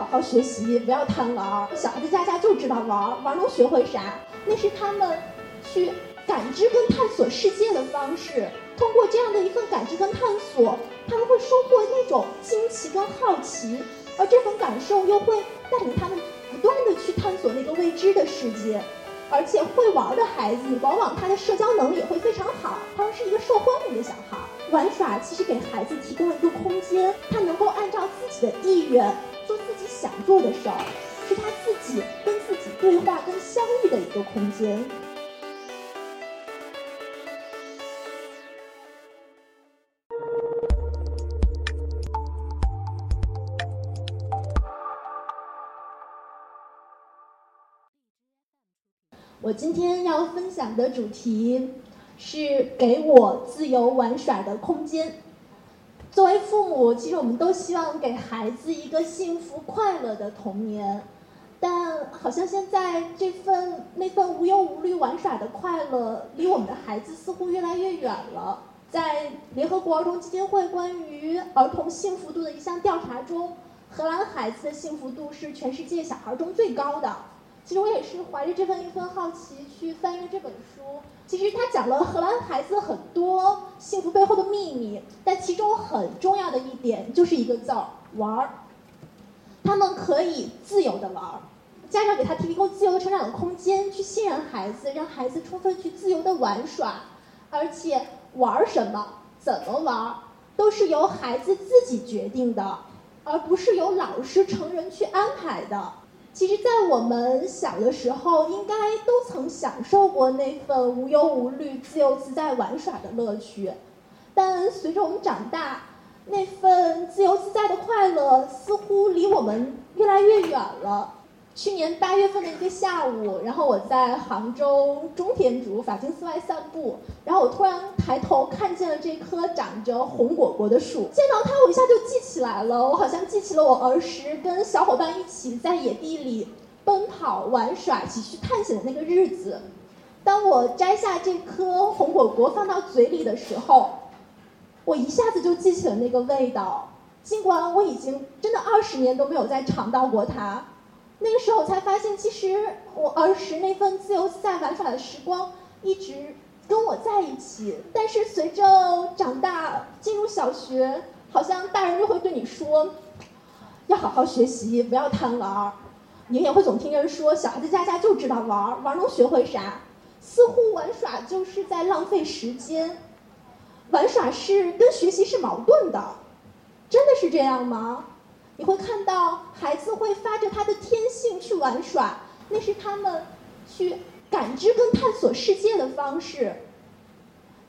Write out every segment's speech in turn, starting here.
好好学习，不要贪玩。小孩子家家就知道玩，玩能学会啥？那是他们去感知跟探索世界的方式。通过这样的一份感知跟探索，他们会收获那种惊奇跟好奇，而这份感受又会带领他们不断的去探索那个未知的世界。而且会玩的孩子，往往他的社交能力也会非常好，他们是一个受欢迎的小孩。玩耍其实给孩子提供了一个空间，他能够按照自己的意愿做自己想做的事儿，是他自己跟自己对话、跟相遇的一个空间。我今天要分享的主题是给我自由玩耍的空间。作为父母，其实我们都希望给孩子一个幸福快乐的童年，但好像现在这份那份无忧无虑玩耍的快乐，离我们的孩子似乎越来越远了。在联合国儿童基金会关于儿童幸福度的一项调查中，荷兰孩子的幸福度是全世界小孩中最高的。其实我也是怀着这份一份好奇去翻阅这本书。其实他讲了荷兰孩子很多幸福背后的秘密，但其中很重要的一点就是一个字儿——玩儿。他们可以自由的玩儿，家长给他提供自由的成长的空间，去信任孩子，让孩子充分去自由的玩耍，而且玩什么、怎么玩，都是由孩子自己决定的，而不是由老师、成人去安排的。其实，在我们小的时候，应该都曾享受过那份无忧无虑、自由自在玩耍的乐趣。但随着我们长大，那份自由自在的快乐似乎离我们越来越远了。去年八月份的一个下午，然后我在杭州中天竺法金寺外散步，然后我突然抬头看见了这棵长着红果果的树，见到它我一下就记起来了，我好像记起了我儿时跟小伙伴一起在野地里奔跑玩耍、一起去探险的那个日子。当我摘下这颗红果果放到嘴里的时候，我一下子就记起了那个味道，尽管我已经真的二十年都没有再尝到过它。那个时候我才发现，其实我儿时那份自由自在玩耍的时光一直跟我在一起。但是随着长大进入小学，好像大人就会对你说，要好好学习，不要贪玩。你也会总听人说，小孩子家家就知道玩儿，玩能学会啥？似乎玩耍就是在浪费时间，玩耍是跟学习是矛盾的，真的是这样吗？你会看到孩子会发着他的天性去玩耍，那是他们去感知跟探索世界的方式。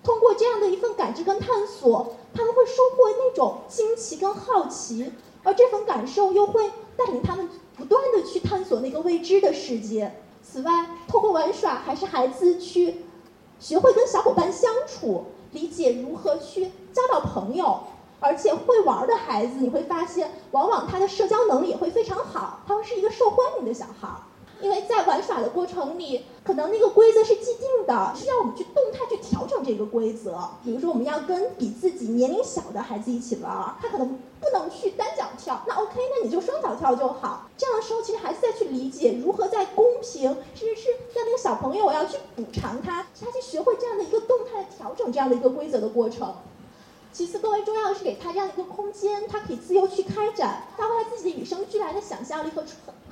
通过这样的一份感知跟探索，他们会收获那种惊奇跟好奇，而这份感受又会带领他们不断的去探索那个未知的世界。此外，通过玩耍，还是孩子去学会跟小伙伴相处，理解如何去交到朋友。而且会玩的孩子，你会发现，往往他的社交能力也会非常好，他会是一个受欢迎的小孩。因为在玩耍的过程里，可能那个规则是既定的，是要我们去动态去调整这个规则。比如说，我们要跟比自己年龄小的孩子一起玩，他可能不能去单脚跳，那 OK，那你就双脚跳就好。这样的时候，其实孩子再去理解如何在公平，甚至是让那个小朋友我要去补偿他，他去学会这样的一个动态调整这样的一个规则的过程。其次，更为重要的是给他这样一个空间，他可以自由去开展，发挥他自己的与生俱来的想象力和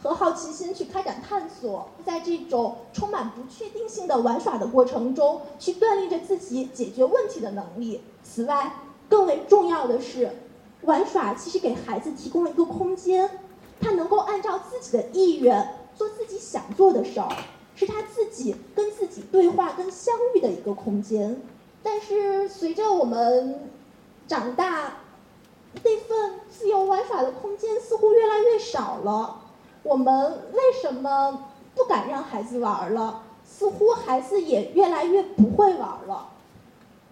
和好奇心去开展探索，在这种充满不确定性的玩耍的过程中，去锻炼着自己解决问题的能力。此外，更为重要的是，玩耍其实给孩子提供了一个空间，他能够按照自己的意愿做自己想做的事儿，是他自己跟自己对话、跟相遇的一个空间。但是，随着我们长大，那份自由玩耍的空间似乎越来越少了。我们为什么不敢让孩子玩了？似乎孩子也越来越不会玩了。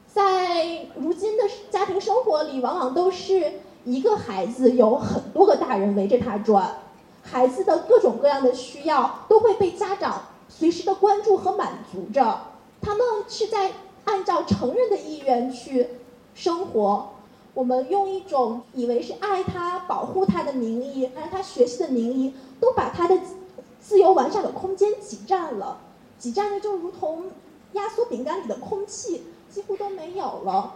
在如今的家庭生活里，往往都是一个孩子有很多个大人围着他转，孩子的各种各样的需要都会被家长随时的关注和满足着。他们是在按照成人的意愿去。生活，我们用一种以为是爱他、保护他的名义，让他学习的名义，都把他的自由玩耍的空间挤占了，挤占的就如同压缩饼干里的空气，几乎都没有了。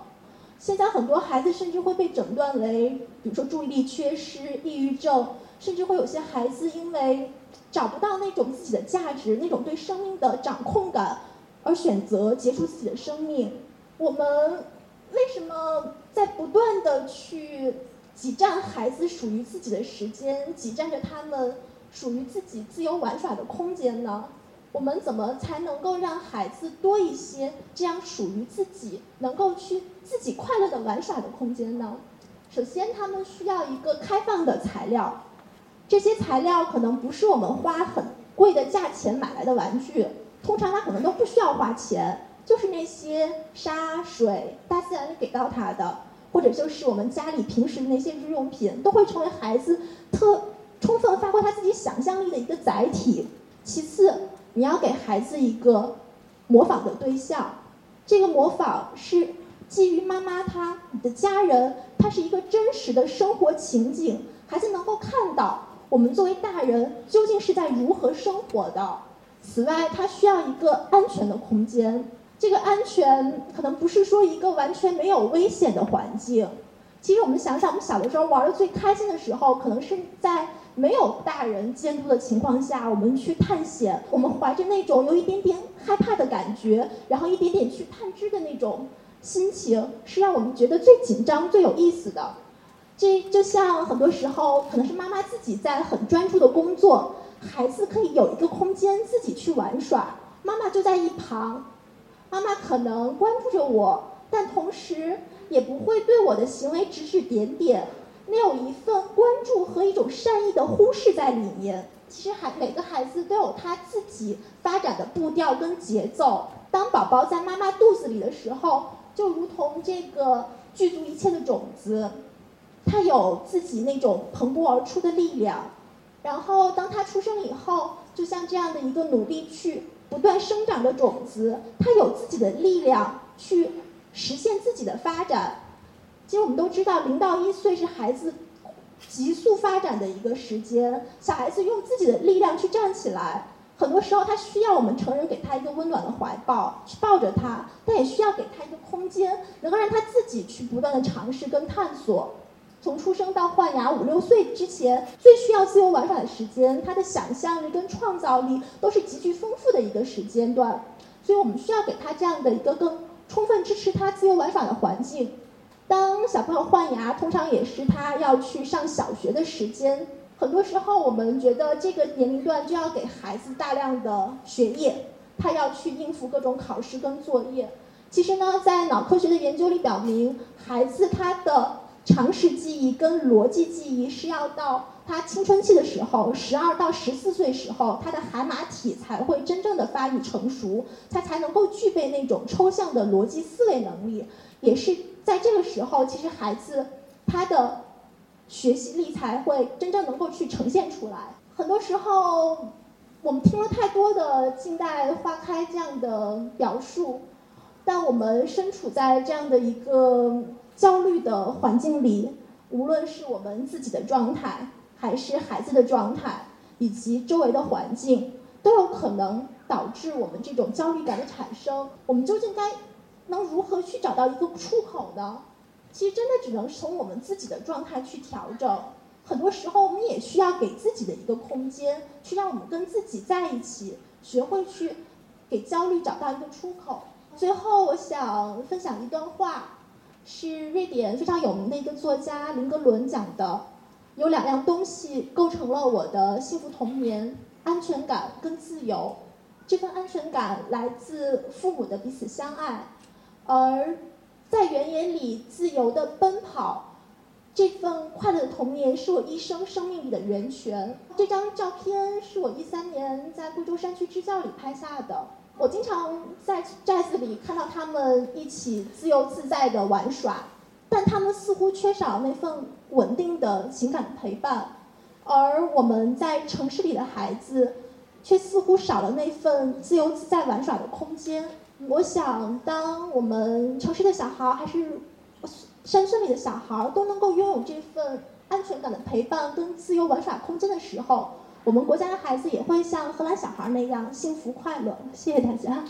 现在很多孩子甚至会被诊断为，比如说注意力缺失、抑郁症，甚至会有些孩子因为找不到那种自己的价值、那种对生命的掌控感，而选择结束自己的生命。我们为什么在不断的去挤占孩子属于自己的时间，挤占着他们属于自己自由玩耍的空间呢？我们怎么才能够让孩子多一些这样属于自己、能够去自己快乐的玩耍的空间呢？首先，他们需要一个开放的材料，这些材料可能不是我们花很贵的价钱买来的玩具，通常他可能都不需要花钱。就是那些沙水，大自然给到他的，或者就是我们家里平时的那些日用品，都会成为孩子特充分发挥他自己想象力的一个载体。其次，你要给孩子一个模仿的对象，这个模仿是基于妈妈他你的家人，它是一个真实的生活情景，孩子能够看到我们作为大人究竟是在如何生活的。此外，他需要一个安全的空间。这个安全可能不是说一个完全没有危险的环境。其实我们想想，我们小的时候玩的最开心的时候，可能是在没有大人监督的情况下，我们去探险。我们怀着那种有一点点害怕的感觉，然后一点点去探知的那种心情，是让我们觉得最紧张、最有意思的。这就像很多时候，可能是妈妈自己在很专注的工作，孩子可以有一个空间自己去玩耍，妈妈就在一旁。妈妈可能关注着我，但同时也不会对我的行为指指点点，没有一份关注和一种善意的忽视在里面。其实孩每个孩子都有他自己发展的步调跟节奏。当宝宝在妈妈肚子里的时候，就如同这个具足一切的种子，他有自己那种蓬勃而出的力量。然后当他出生以后，就像这样的一个努力去。不断生长的种子，它有自己的力量去实现自己的发展。其实我们都知道，零到一岁是孩子急速发展的一个时间。小孩子用自己的力量去站起来，很多时候他需要我们成人给他一个温暖的怀抱，去抱着他，但也需要给他一个空间，能够让他自己去不断的尝试跟探索。从出生到换牙五六岁之前，最需要自由玩耍的时间，他的想象力跟创造力都是极具丰富的一个时间段，所以我们需要给他这样的一个更充分支持他自由玩耍的环境。当小朋友换牙，通常也是他要去上小学的时间，很多时候我们觉得这个年龄段就要给孩子大量的学业，他要去应付各种考试跟作业。其实呢，在脑科学的研究里表明，孩子他的常识记忆跟逻辑记忆是要到他青春期的时候，十二到十四岁时候，他的海马体才会真正的发育成熟，他才能够具备那种抽象的逻辑思维能力。也是在这个时候，其实孩子他的学习力才会真正能够去呈现出来。很多时候，我们听了太多的“静待花开”这样的表述，但我们身处在这样的一个。焦虑的环境里，无论是我们自己的状态，还是孩子的状态，以及周围的环境，都有可能导致我们这种焦虑感的产生。我们究竟该能如何去找到一个出口呢？其实真的只能从我们自己的状态去调整。很多时候，我们也需要给自己的一个空间，去让我们跟自己在一起，学会去给焦虑找到一个出口。最后，我想分享一段话。是瑞典非常有名的一个作家林格伦讲的，有两样东西构成了我的幸福童年：安全感跟自由。这份安全感来自父母的彼此相爱，而在原野里自由的奔跑，这份快乐的童年是我一生生命里的源泉。这张照片是我一三年在贵州山区支教里拍下的。我经常在寨子里看到他们一起自由自在的玩耍，但他们似乎缺少那份稳定的情感陪伴，而我们在城市里的孩子，却似乎少了那份自由自在玩耍的空间。我想，当我们城市的小孩还是山村里的小孩都能够拥有这份安全感的陪伴跟自由玩耍空间的时候，我们国家的孩子也会像荷兰小孩那样幸福快乐。谢谢大家。